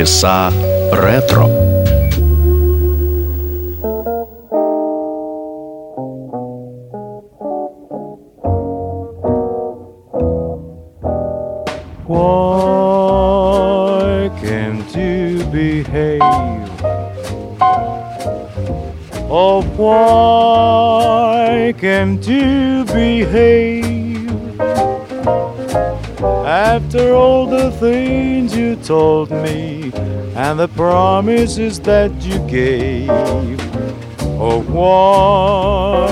полчаса ретро. And the promises that you gave, oh, why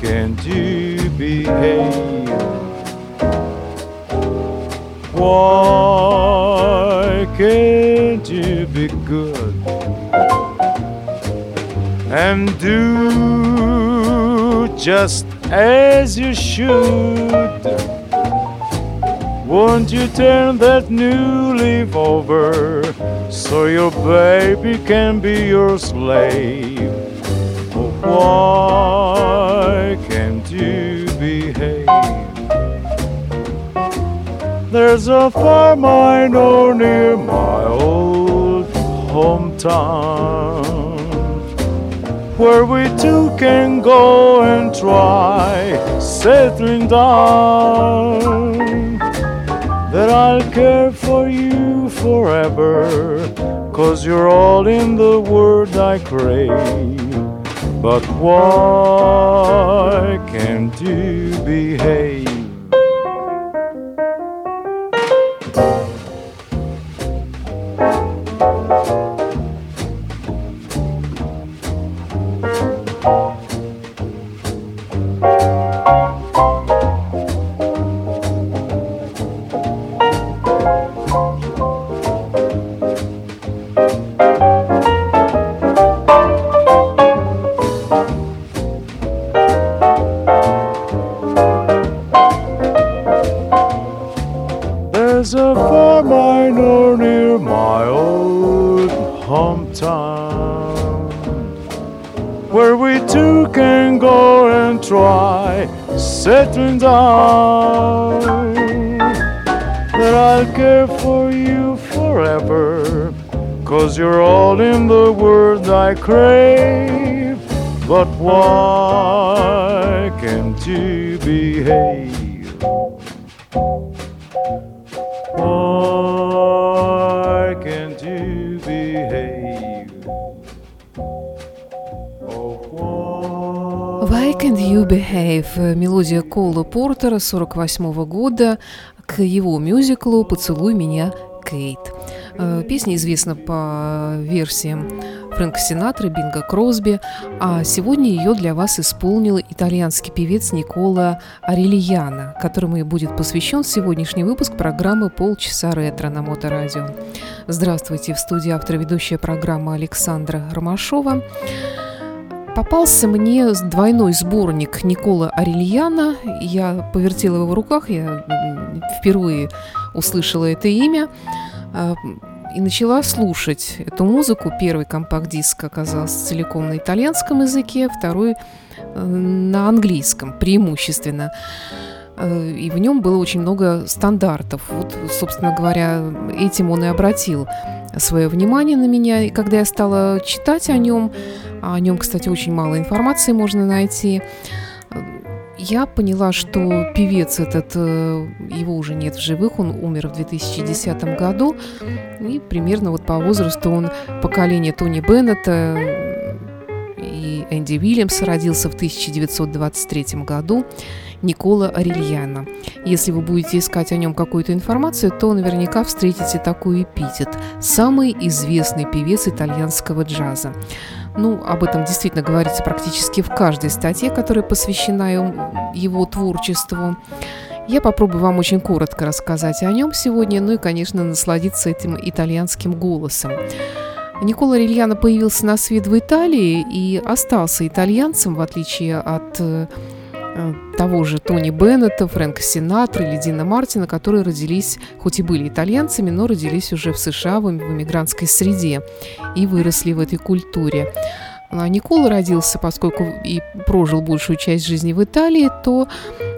can't you behave? Why can't you be good and do just as you should? Won't you turn that new leaf over so your baby can be your slave? Oh, why can't you behave? There's a farm I know near my old hometown where we two can go and try settling down. That I'll care for you forever, cause you're all in the world I crave. But why can't you behave? Hometown where we two can go and try settling down. That I'll care for you forever, cause you're all in the world I crave. But why can't you behave? Can't You Behave? Мелодия Кола Портера 48 года к его мюзиклу «Поцелуй меня, Кейт». Э, Песня известна по версиям Фрэнка Синатры, Бинга Кросби, а сегодня ее для вас исполнил итальянский певец Никола Арельяна, которому и будет посвящен сегодняшний выпуск программы «Полчаса ретро» на Моторадио. Здравствуйте, в студии автор ведущая программа Александра Ромашова. Попался мне двойной сборник Никола Арельяна. Я повертела его в руках, я впервые услышала это имя а, и начала слушать эту музыку. Первый компакт-диск оказался целиком на итальянском языке, второй э, на английском преимущественно. Э, И в нем было очень много стандартов. Вот, собственно говоря, этим он и обратил свое внимание на меня. И когда я стала читать о нем, а о нем, кстати, очень мало информации можно найти, э, я поняла, что певец этот, э, его уже нет в живых, он умер в 2010 году, и примерно вот по возрасту он поколение Тони Беннета э, и Энди Уильямса родился в 1923 году. Никола Арельяна. Если вы будете искать о нем какую-то информацию, то наверняка встретите такой эпитет – самый известный певец итальянского джаза. Ну, об этом действительно говорится практически в каждой статье, которая посвящена его творчеству. Я попробую вам очень коротко рассказать о нем сегодня, ну и, конечно, насладиться этим итальянским голосом. Никола Рильяно появился на свет в Италии и остался итальянцем, в отличие от э, того же Тони Беннета, Фрэнка Синатры или Дина Мартина, которые родились, хоть и были итальянцами, но родились уже в США в иммигрантской среде и выросли в этой культуре. А Никола родился, поскольку и прожил большую часть жизни в Италии, то,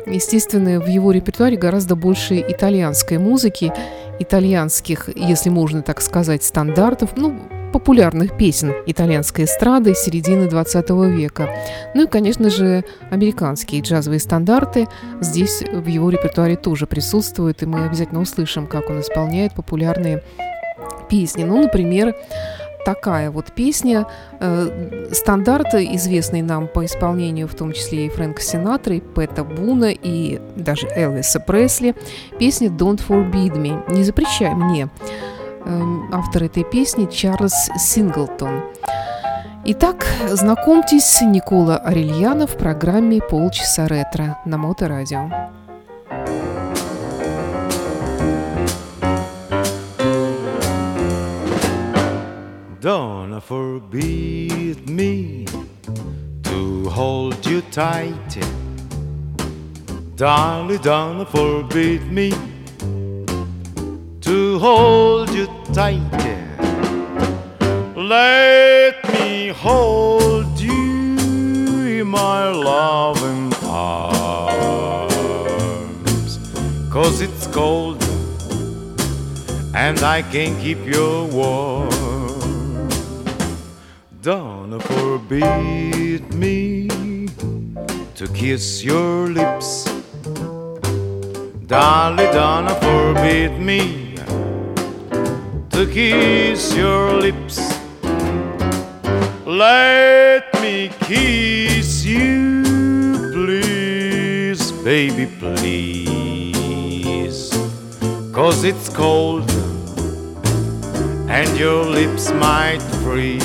естественно, в его репертуаре гораздо больше итальянской музыки. итальянских, если можно так сказать, стандартов, ну, популярных песен итальянской эстрады середины 20 века. Ну и, конечно же, американские джазовые стандарты здесь в его репертуаре тоже присутствуют, и мы обязательно услышим, как он исполняет популярные песни. Ну, например, такая вот песня, э, стандарт, известный нам по исполнению, в том числе и Фрэнка Синатра, и Пэта Буна, и даже Элвиса Пресли, песня «Don't Forbid Me» – «Не запрещай мне». Э, автор этой песни Чарльз Синглтон. Итак, знакомьтесь, Никола Арельяна в программе «Полчаса ретро» на Моторадио. Don't forbid me to hold you tight. Darling, don't forbid me hold you tight. Let me hold you in my loving arms. Cause it's cold and I can't keep you warm. Don't forbid me to kiss your lips. Darling, don't forbid me to kiss your lips. Let me kiss you, please, baby, please. Cause it's cold and your lips might freeze.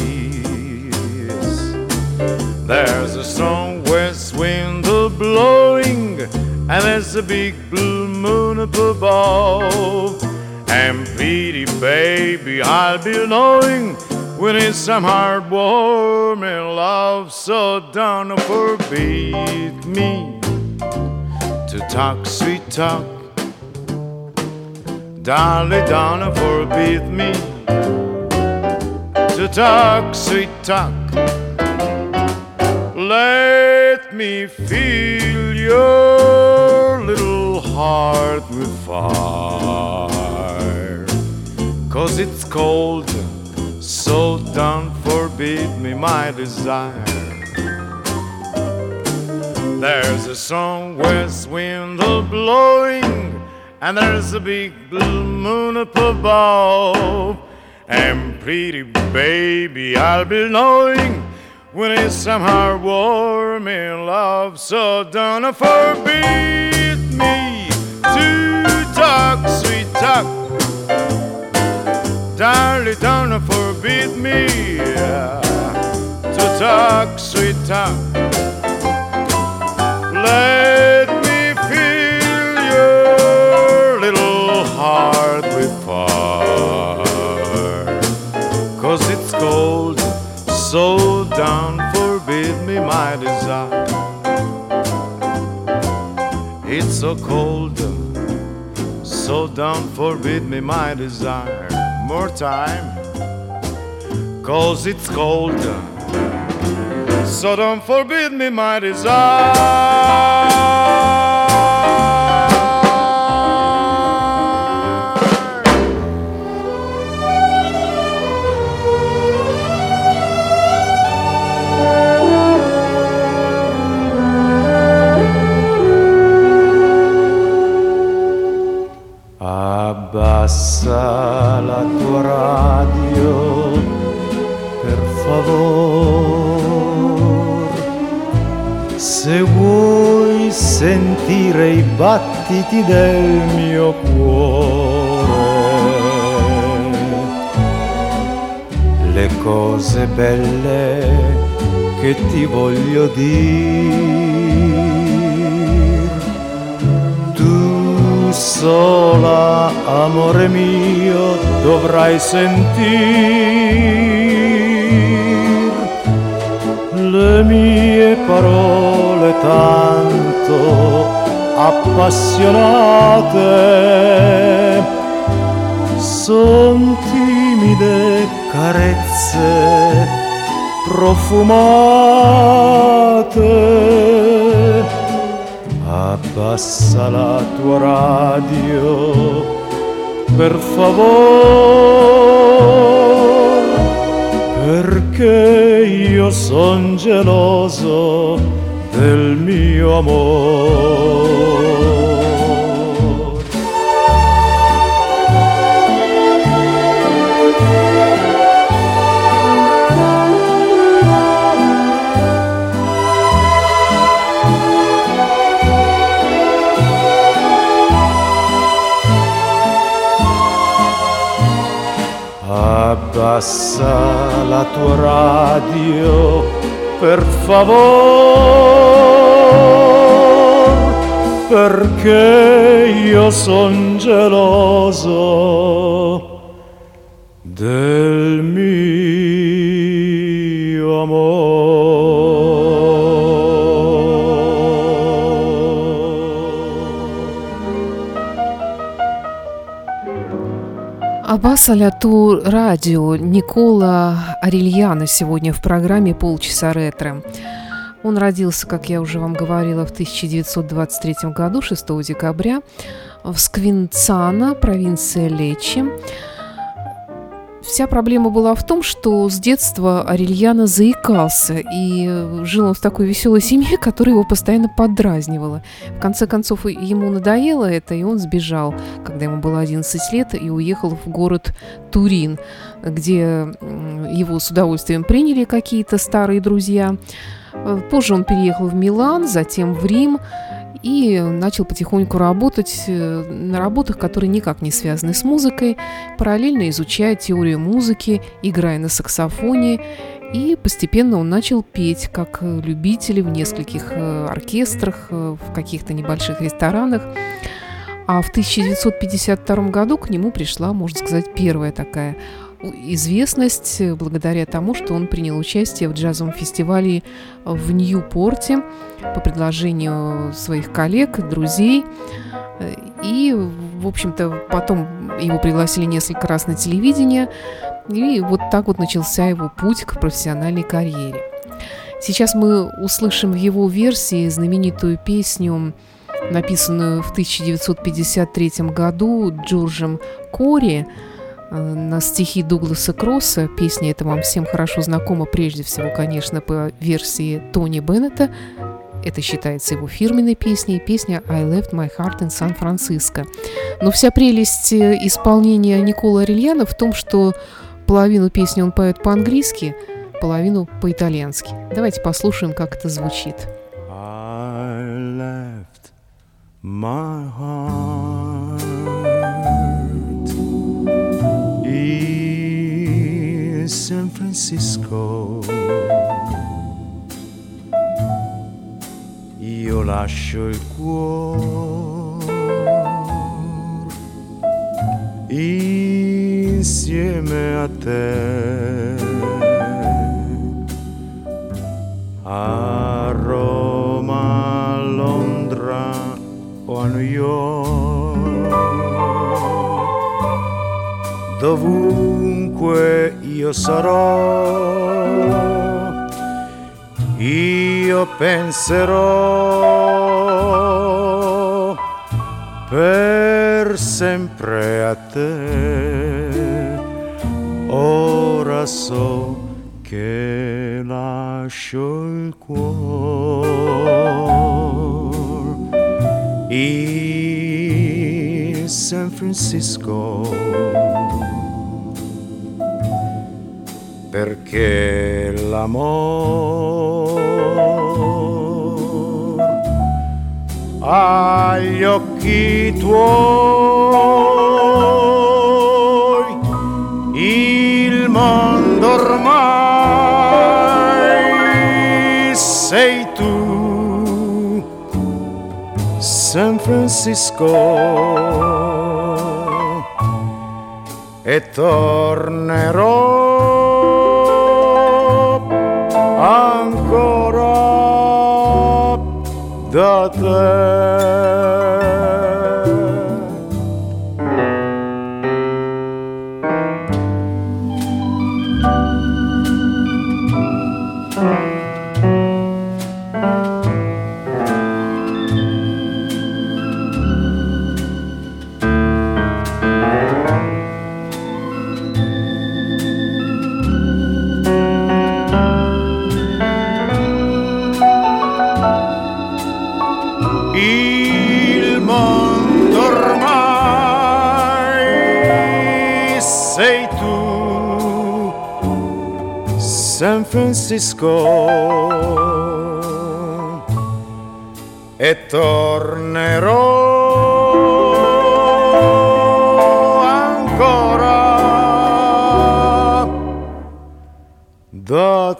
There's a strong west wind blowing, and there's a big blue moon above. And pretty baby, I'll be knowing when it's some hard warm and love. So don't forbid me to talk sweet talk. Darling, don't forbid me to talk sweet talk. Let me feel your little heart with fire. Cause it's cold, so don't forbid me my desire. There's a strong west wind a blowing, and there's a big blue moon up above. And pretty baby, I'll be knowing when it's somehow warm in love. So don't forbid me to talk sweet talk. Darling, don't forbid me to talk sweet talk. Let me fill your little heart with fire. Cause it's cold, so don't forbid me my desire. It's so cold, so don't forbid me my desire. More time, cause it's cold, so don't forbid me my desire. Battiti del mio cuore, le cose belle che ti voglio dire. Tu sola, amore mio, dovrai sentir le mie parole tanto appassionate. Son timide carezze profumate. Abbassa la tua radio, per favore, perché io son geloso del mio amore. Abbassa la tua radio, per favore, perché io son geloso del mio Аббас Аляту радио Никола Арильяна сегодня в программе «Полчаса ретро». Он родился, как я уже вам говорила, в 1923 году, 6 декабря, в Сквинцана, провинция Лечи. Вся проблема была в том, что с детства Арельяна заикался, и жил он в такой веселой семье, которая его постоянно подразнивала. В конце концов, ему надоело это, и он сбежал, когда ему было 11 лет, и уехал в город Турин, где его с удовольствием приняли какие-то старые друзья. Позже он переехал в Милан, затем в Рим, и начал потихоньку работать э, на работах, которые никак не связаны с музыкой, параллельно изучая теорию музыки, играя на саксофоне, и постепенно он начал петь как любитель в нескольких э, оркестрах, э, в каких-то небольших ресторанах. А в 1952 году к нему пришла, можно сказать, первая такая известность благодаря тому, что он принял участие в джазовом фестивале в Ньюпорте по предложению своих коллег, друзей. И, в общем-то, потом его пригласили несколько раз на телевидение. И вот так вот начался его путь к профессиональной карьере. Сейчас мы услышим в его версии знаменитую песню, написанную в 1953 году Джорджем Кори, Э, на стихи Дугласа Кросса. Песня эта вам всем хорошо знакома, прежде всего, конечно, по версии Тони Беннета. Это считается его фирменной песней, песня «I left my heart in San Francisco». Но вся прелесть э, исполнения Никола Арельяна в том, что половину песни он поет по-английски, половину по-итальянски. Давайте послушаем, как это звучит. I left my heart Francisco. Io lascio il cuore insieme a te. A Roma, a Londra o a New York. Dovunque io sarò, io penserò per sempre a te. Ora so che lascio il cuore in San Francisco perché l'amore agli occhi tuoi il mondo ormai sei tu. San Francisco. E tornerò até San Francisco. E tornerò ancora da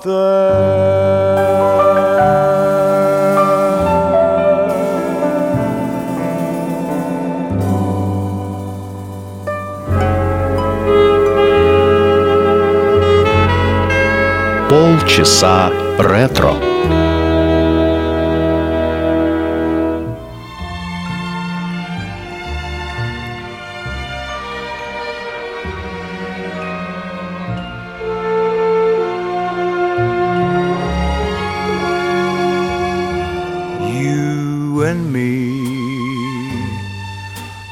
Полчаса ретро. You and me,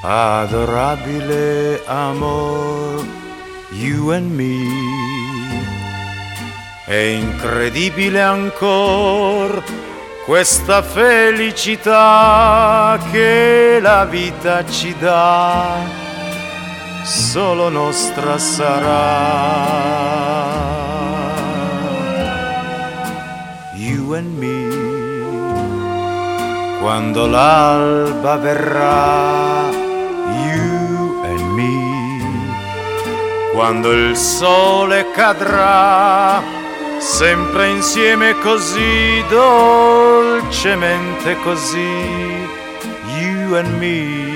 adorabile amor, you and me. È incredibile ancora questa felicità che la vita ci dà, solo nostra sarà. You and me quando l'alba verrà, you and me, quando il sole cadrà, sempre insieme così, dolcemente così, you and me,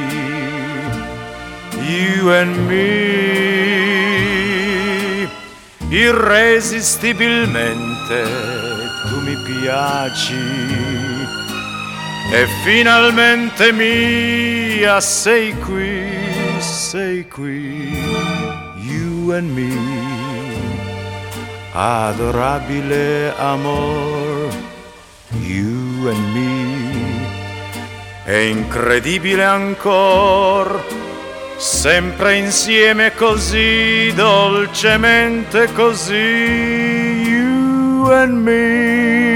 you and me, irresistibilmente tu mi piaci e finalmente mia sei qui, sei qui, you and me, adorabile amor, you and me, è incredibile ancor, sempre insieme così, dolcemente così, you and me.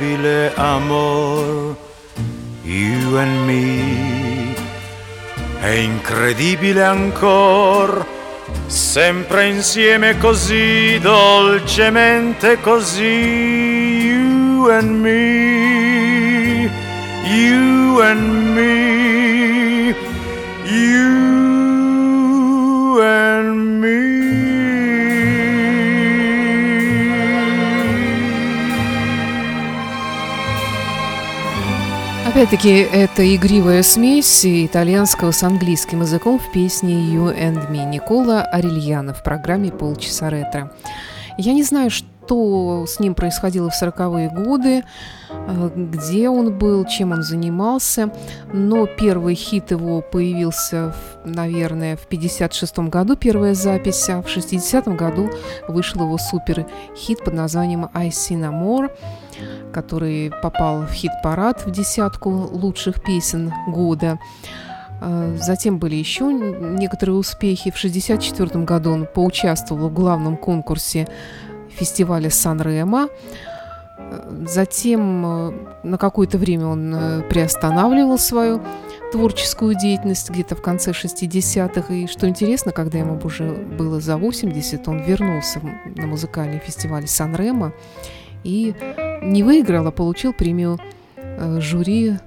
Adorabile amor, you and me, è incredibile ancor, sempre insieme così, dolcemente così, you and me, you and me, Опять-таки, это игривая смесь итальянского с английским языком в песне «You and Me» Никола Арельяна в программе «Полчаса ретро». Я не знаю, что с ним происходило в 40-е годы, э, где он был, чем он занимался, но первый хит его появился, наверное, в 56-м году, первая запись, а в 60-м году вышел его супер-хит под названием «I See No More», который попал в хит-парад в десятку лучших песен года. А, Затем были еще некоторые успехи. В 1964 году он поучаствовал в главном конкурсе фестиваля Сан-Ремо. Затем э, на какое-то время он э, приостанавливал свою творческую деятельность где-то в конце 60-х. И что интересно, когда ему уже было за 80, он вернулся на музыкальный фестиваль Сан-Ремо и не выиграл, а получил премию э, жюри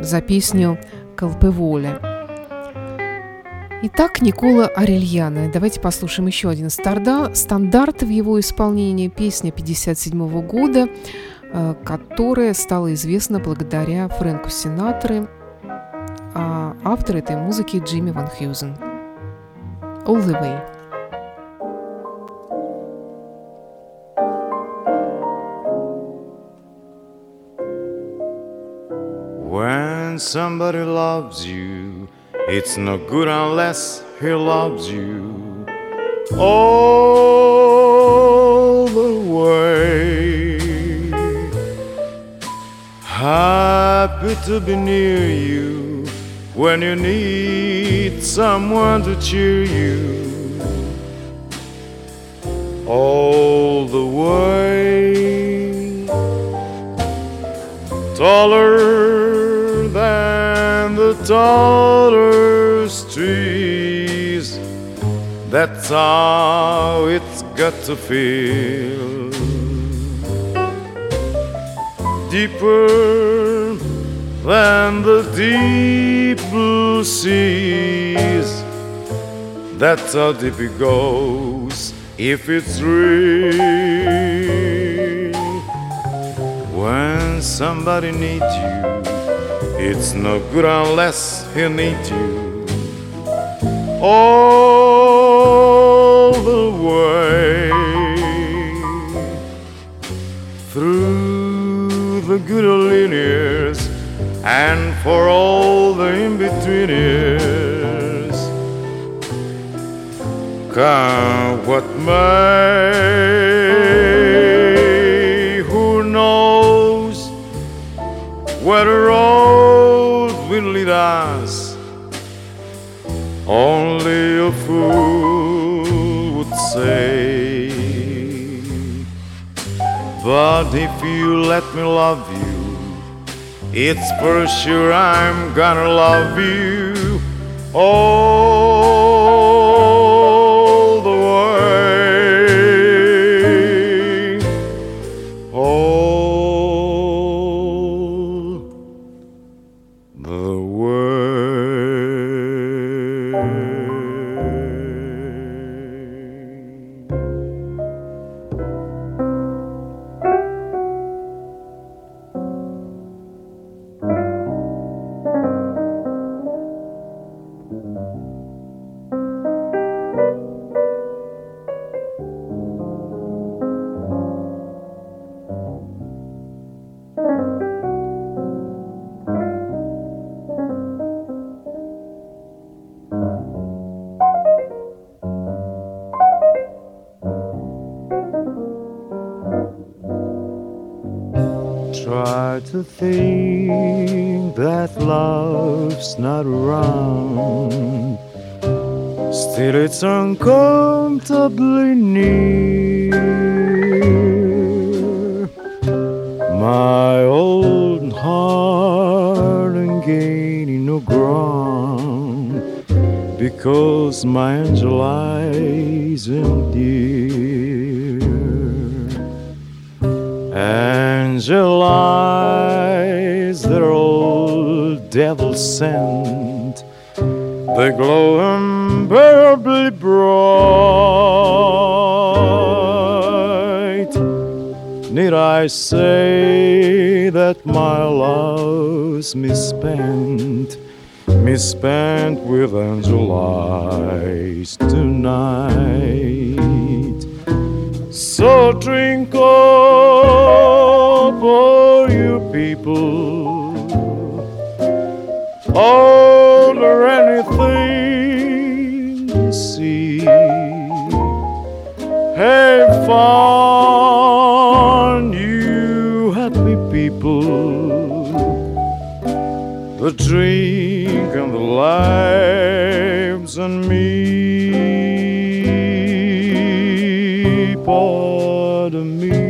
за песню «Колпеволя». Итак, Никола Арельяна. Давайте послушаем еще один старда, стандарт в его исполнении, песня 57 года, э, которая стала известна благодаря Фрэнку Синатре, а автор этой музыки Джимми Ван Хьюзен. All the way. When somebody loves you, it's no good unless he loves you all the way. Happy to be near you when you need someone to cheer you all the way. Taller the trees, that's how it's got to feel. Deeper than the deep blue seas, that's how deep it goes if it's real. When somebody needs you, it's no good unless he needs you. All the way through the good old years and for all the in-betweeners. Come what may, where the road will lead us? Only a fool would say. But if you let me love you, it's for sure I'm gonna love you all uncomfortably near. My old heart ain't gaining no ground because my angel eyes ain't dear. Angel eyes, they're all devil sent. They glow unbearably bright. Need I say that my love's misspent, misspent with angel eyes tonight? So drink up, all you people, or Fun, you happy people. The drink and the lives and me, pardon me,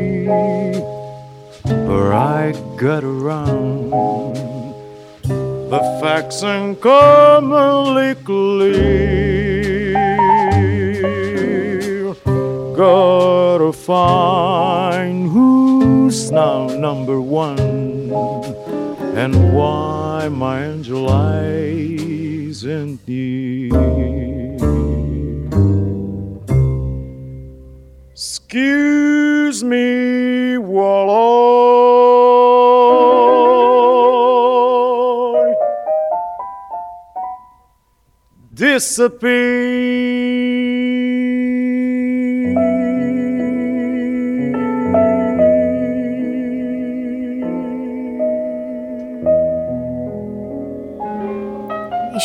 for I got around the facts and commonly clear. Gotta find who's now number one and why my angel eyes and near. Excuse me while I disappear.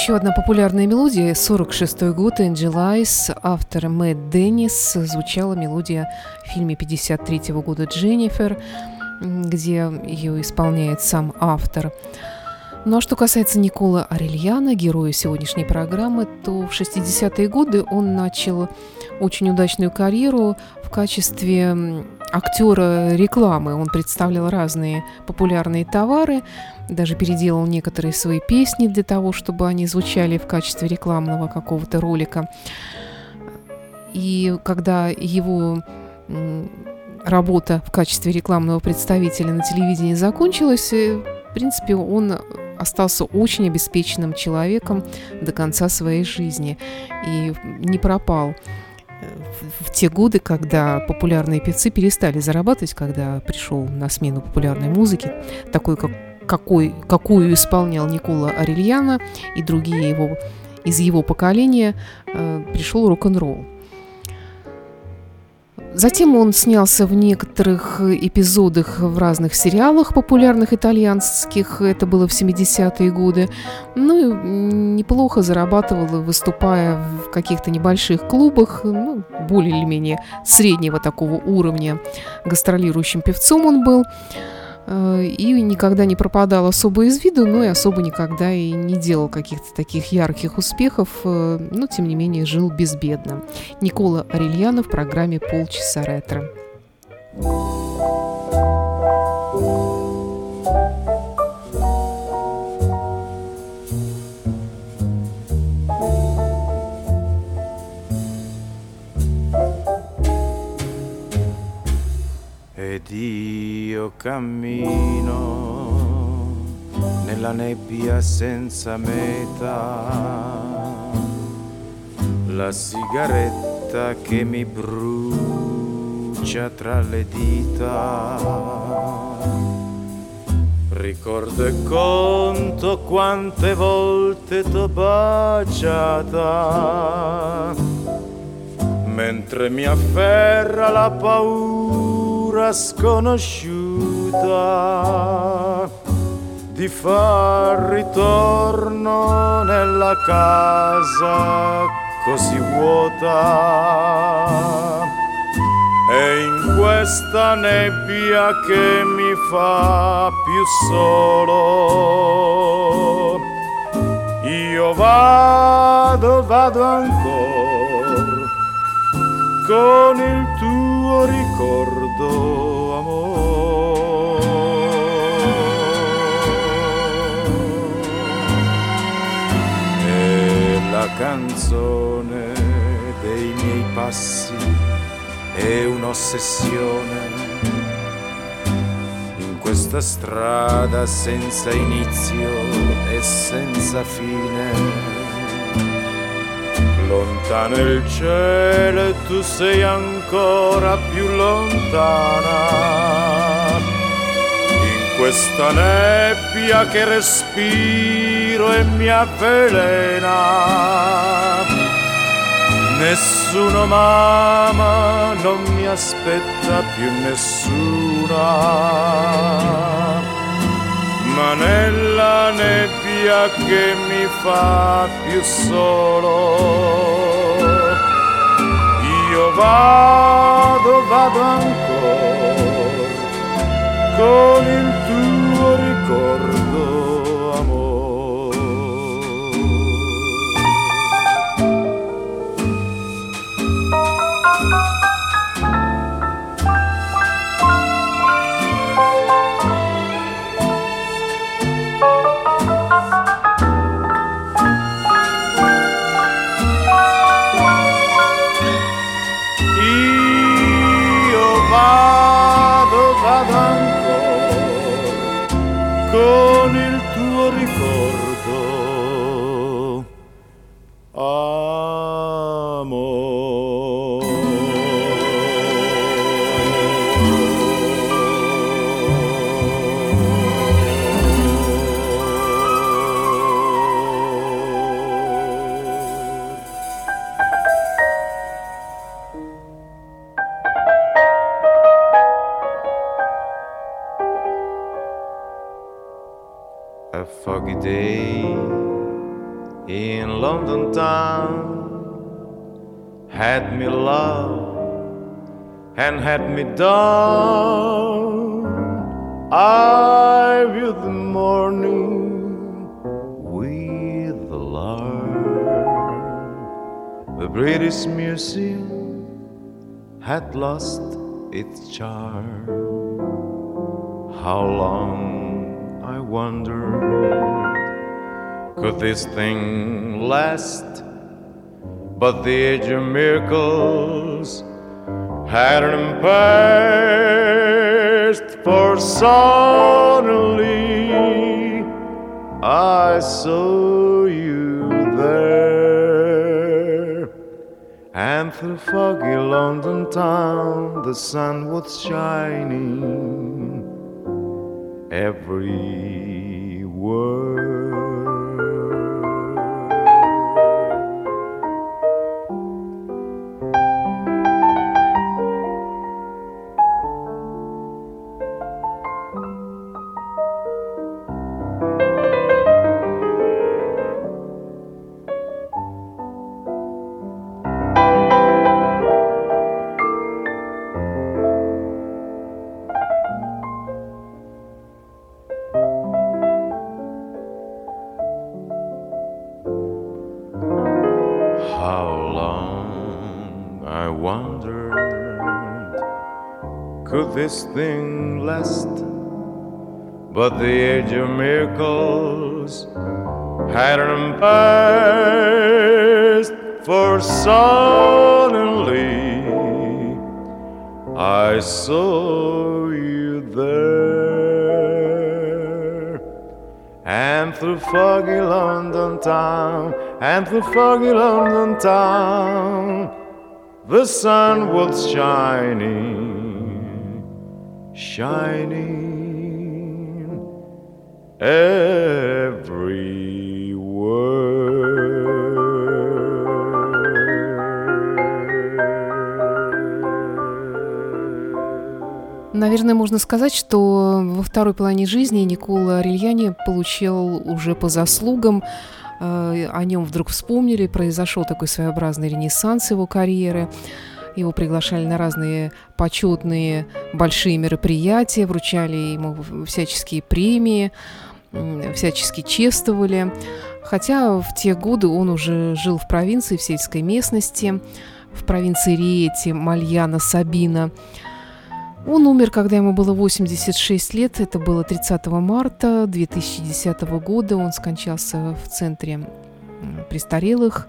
Еще одна популярная мелодия, 46 год, Angel Eyes, автор Мэтт Деннис. Звучала мелодия в фильме 53 года «Дженнифер», где ее исполняет сам автор. Ну а что касается Никола Арельяна, героя сегодняшней программы, то в 60-е годы он начал очень удачную карьеру в качестве актера рекламы. Он представлял разные популярные товары, даже переделал некоторые свои песни для того, чтобы они звучали в качестве рекламного какого-то ролика. И когда его работа в качестве рекламного представителя на телевидении закончилась, э, в принципе, он остался очень обеспеченным человеком до конца своей жизни и не пропал в, те годы, когда популярные певцы перестали зарабатывать, когда пришел на смену популярной музыки, такой, как, какой, какую исполнял Никола Арельяна и другие его из его поколения, э, пришел рок-н-ролл. Затем он снялся в некоторых эпизодах в разных сериалах популярных итальянских, это было в 70-е годы. Ну и неплохо зарабатывал, выступая в каких-то небольших клубах, ну, более или менее среднего такого уровня. Гастролирующим певцом он был. Э, и никогда не пропадал особо из виду, но и особо никогда и не делал каких-то таких ярких успехов, э, но тем не менее жил безбедно. Никола Арельяна в программе «Полчаса ретро». ed cammino nella nebbia senza meta, la sigaretta che mi brucia tra le dita. Ricordo e conto quante volte t'ho baciata, mentre mi afferra la paura paura sconosciuta di far ritorno nella casa così vuota. E in questa nebbia che mi fa più solo, io vado, vado ancora con il tuo un'ossessione in questa strada senza inizio e senza fine Lontano il cielo e tu sei ancora più lontana. In questa nebbia che respiro e mi avvelena. Nessuno mamma non mi aspetta più nessuna. Ma nella nebbia che mi fa più solo. Io vado, vado ancora con il tuo with alarm. The British Museum had lost its charm. How long, I wonder could this thing last? But the age of miracles hadn't passed, for suddenly I saw you there. And through foggy London town, the sun was shining every this thing last. But the age of miracles hadn't passed, for suddenly I saw you there. And through foggy London town, and through foggy London town, the sun was shining shining Наверное, можно сказать, что во второй половине жизни Никола Арельяни получил уже по заслугам э, о нем вдруг вспомнили, произошел такой своеобразный ренессанс его карьеры. Его приглашали на разные почетные большие мероприятия, вручали ему всяческие премии, всячески чествовали. Хотя в те годы он уже жил в провинции, в сельской местности, в провинции Риети, Мальяна, Сабина. Он умер, когда ему было 86 лет, это было 30 марта 2010 года. Он скончался в центре престарелых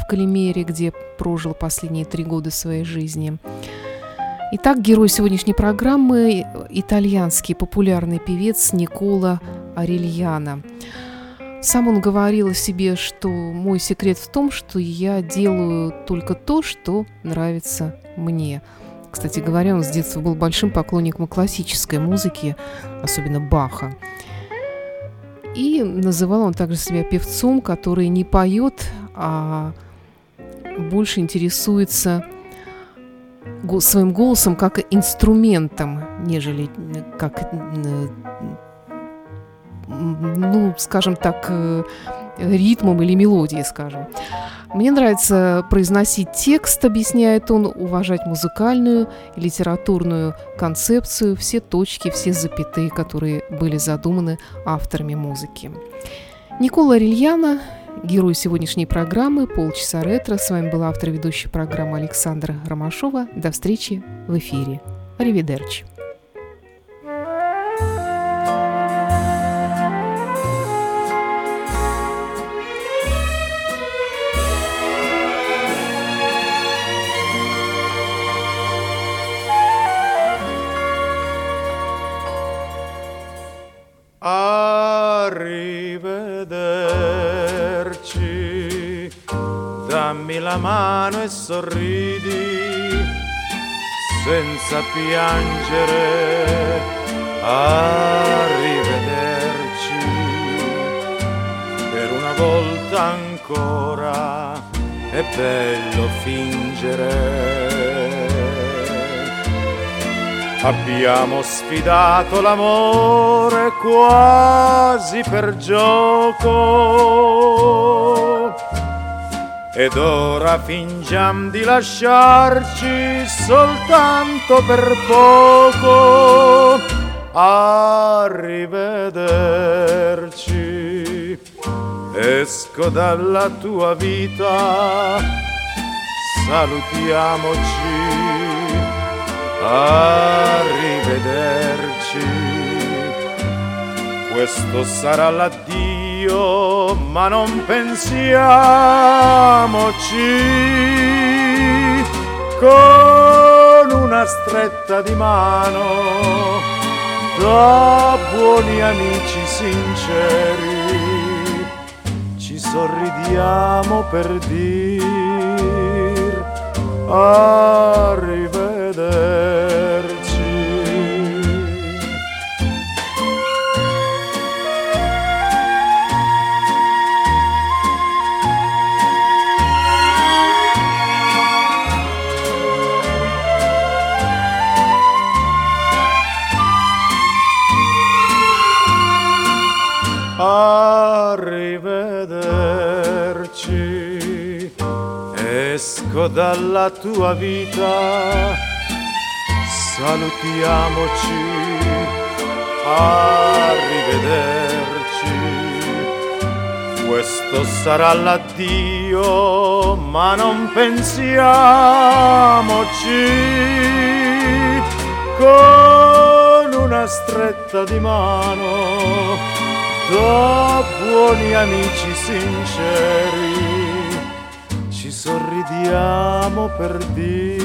в Калимере, где прожил последние три года своей жизни. Итак, герой сегодняшней программы – итальянский популярный певец Никола Арельяна. Сам он говорил о себе, что мой секрет в том, что я делаю только то, что нравится мне. Кстати говоря, он с детства был большим поклонником классической музыки, особенно Баха. И называл он также себя певцом, который не поет, а больше интересуется своим голосом как инструментом, нежели как, ну, скажем так, э, ритмом или мелодией, скажем. Мне нравится произносить текст, объясняет он, уважать музыкальную и литературную концепцию, все точки, все запятые, которые были задуманы авторами музыки. Никола Рильяна Герой сегодняшней программы «Полчаса ретро». С вами была автор ведущая программы Александра Ромашова. До встречи в эфире. Аривидерчи. Sorridi senza piangere, arrivederci per una volta ancora è bello fingere. Abbiamo sfidato l'amore quasi per gioco. Ed ora fingiamo di lasciarci soltanto per poco. Arrivederci. Esco dalla tua vita. Salutiamoci Arrivederci. Questo sarà l'addio, ma non pensiamoci con una stretta di mano da buoni amici sinceri. Ci sorridiamo per dir. Arrivederci, dalla tua vita, salutiamoci, arrivederci. Questo sarà l'addio, ma non pensiamoci. Con una stretta di mano da buoni amici sinceri vediamo per dir